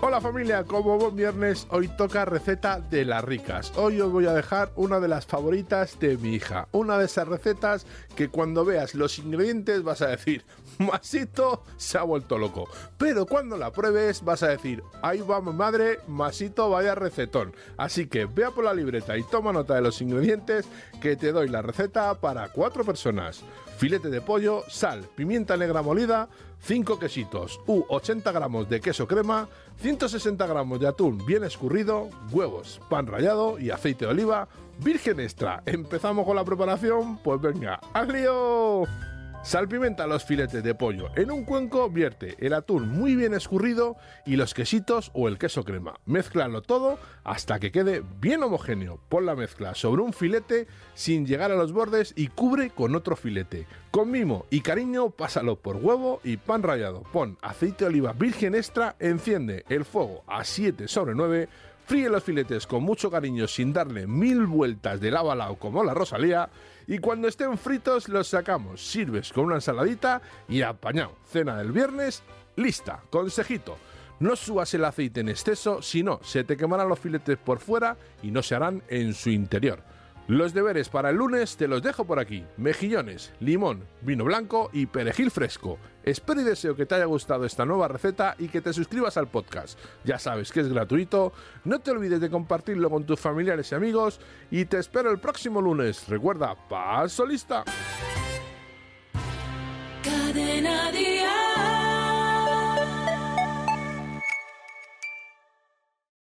Hola familia, como buen viernes, hoy toca receta de las ricas. Hoy os voy a dejar una de las favoritas de mi hija. Una de esas recetas que cuando veas los ingredientes vas a decir, Masito se ha vuelto loco. Pero cuando la pruebes vas a decir, ahí va mi madre, Masito vaya recetón. Así que vea por la libreta y toma nota de los ingredientes que te doy la receta para cuatro personas. Filete de pollo, sal, pimienta negra molida, 5 quesitos u 80 gramos de queso crema, 160 gramos de atún bien escurrido, huevos, pan rallado y aceite de oliva virgen extra. ¿Empezamos con la preparación? Pues venga, ¡al lío! Salpimenta los filetes de pollo. En un cuenco vierte el atún muy bien escurrido y los quesitos o el queso crema. Mézclalo todo hasta que quede bien homogéneo. Pon la mezcla sobre un filete sin llegar a los bordes y cubre con otro filete. Con mimo y cariño pásalo por huevo y pan rallado. Pon aceite de oliva virgen extra, enciende el fuego a 7 sobre 9 Fríe los filetes con mucho cariño sin darle mil vueltas de lado a lado como la Rosalía y cuando estén fritos los sacamos, sirves con una ensaladita y apañado. Cena del viernes, lista. Consejito. No subas el aceite en exceso, si no, se te quemarán los filetes por fuera y no se harán en su interior. Los deberes para el lunes te los dejo por aquí. Mejillones, limón, vino blanco y perejil fresco. Espero y deseo que te haya gustado esta nueva receta y que te suscribas al podcast. Ya sabes que es gratuito. No te olvides de compartirlo con tus familiares y amigos. Y te espero el próximo lunes. Recuerda, paso lista.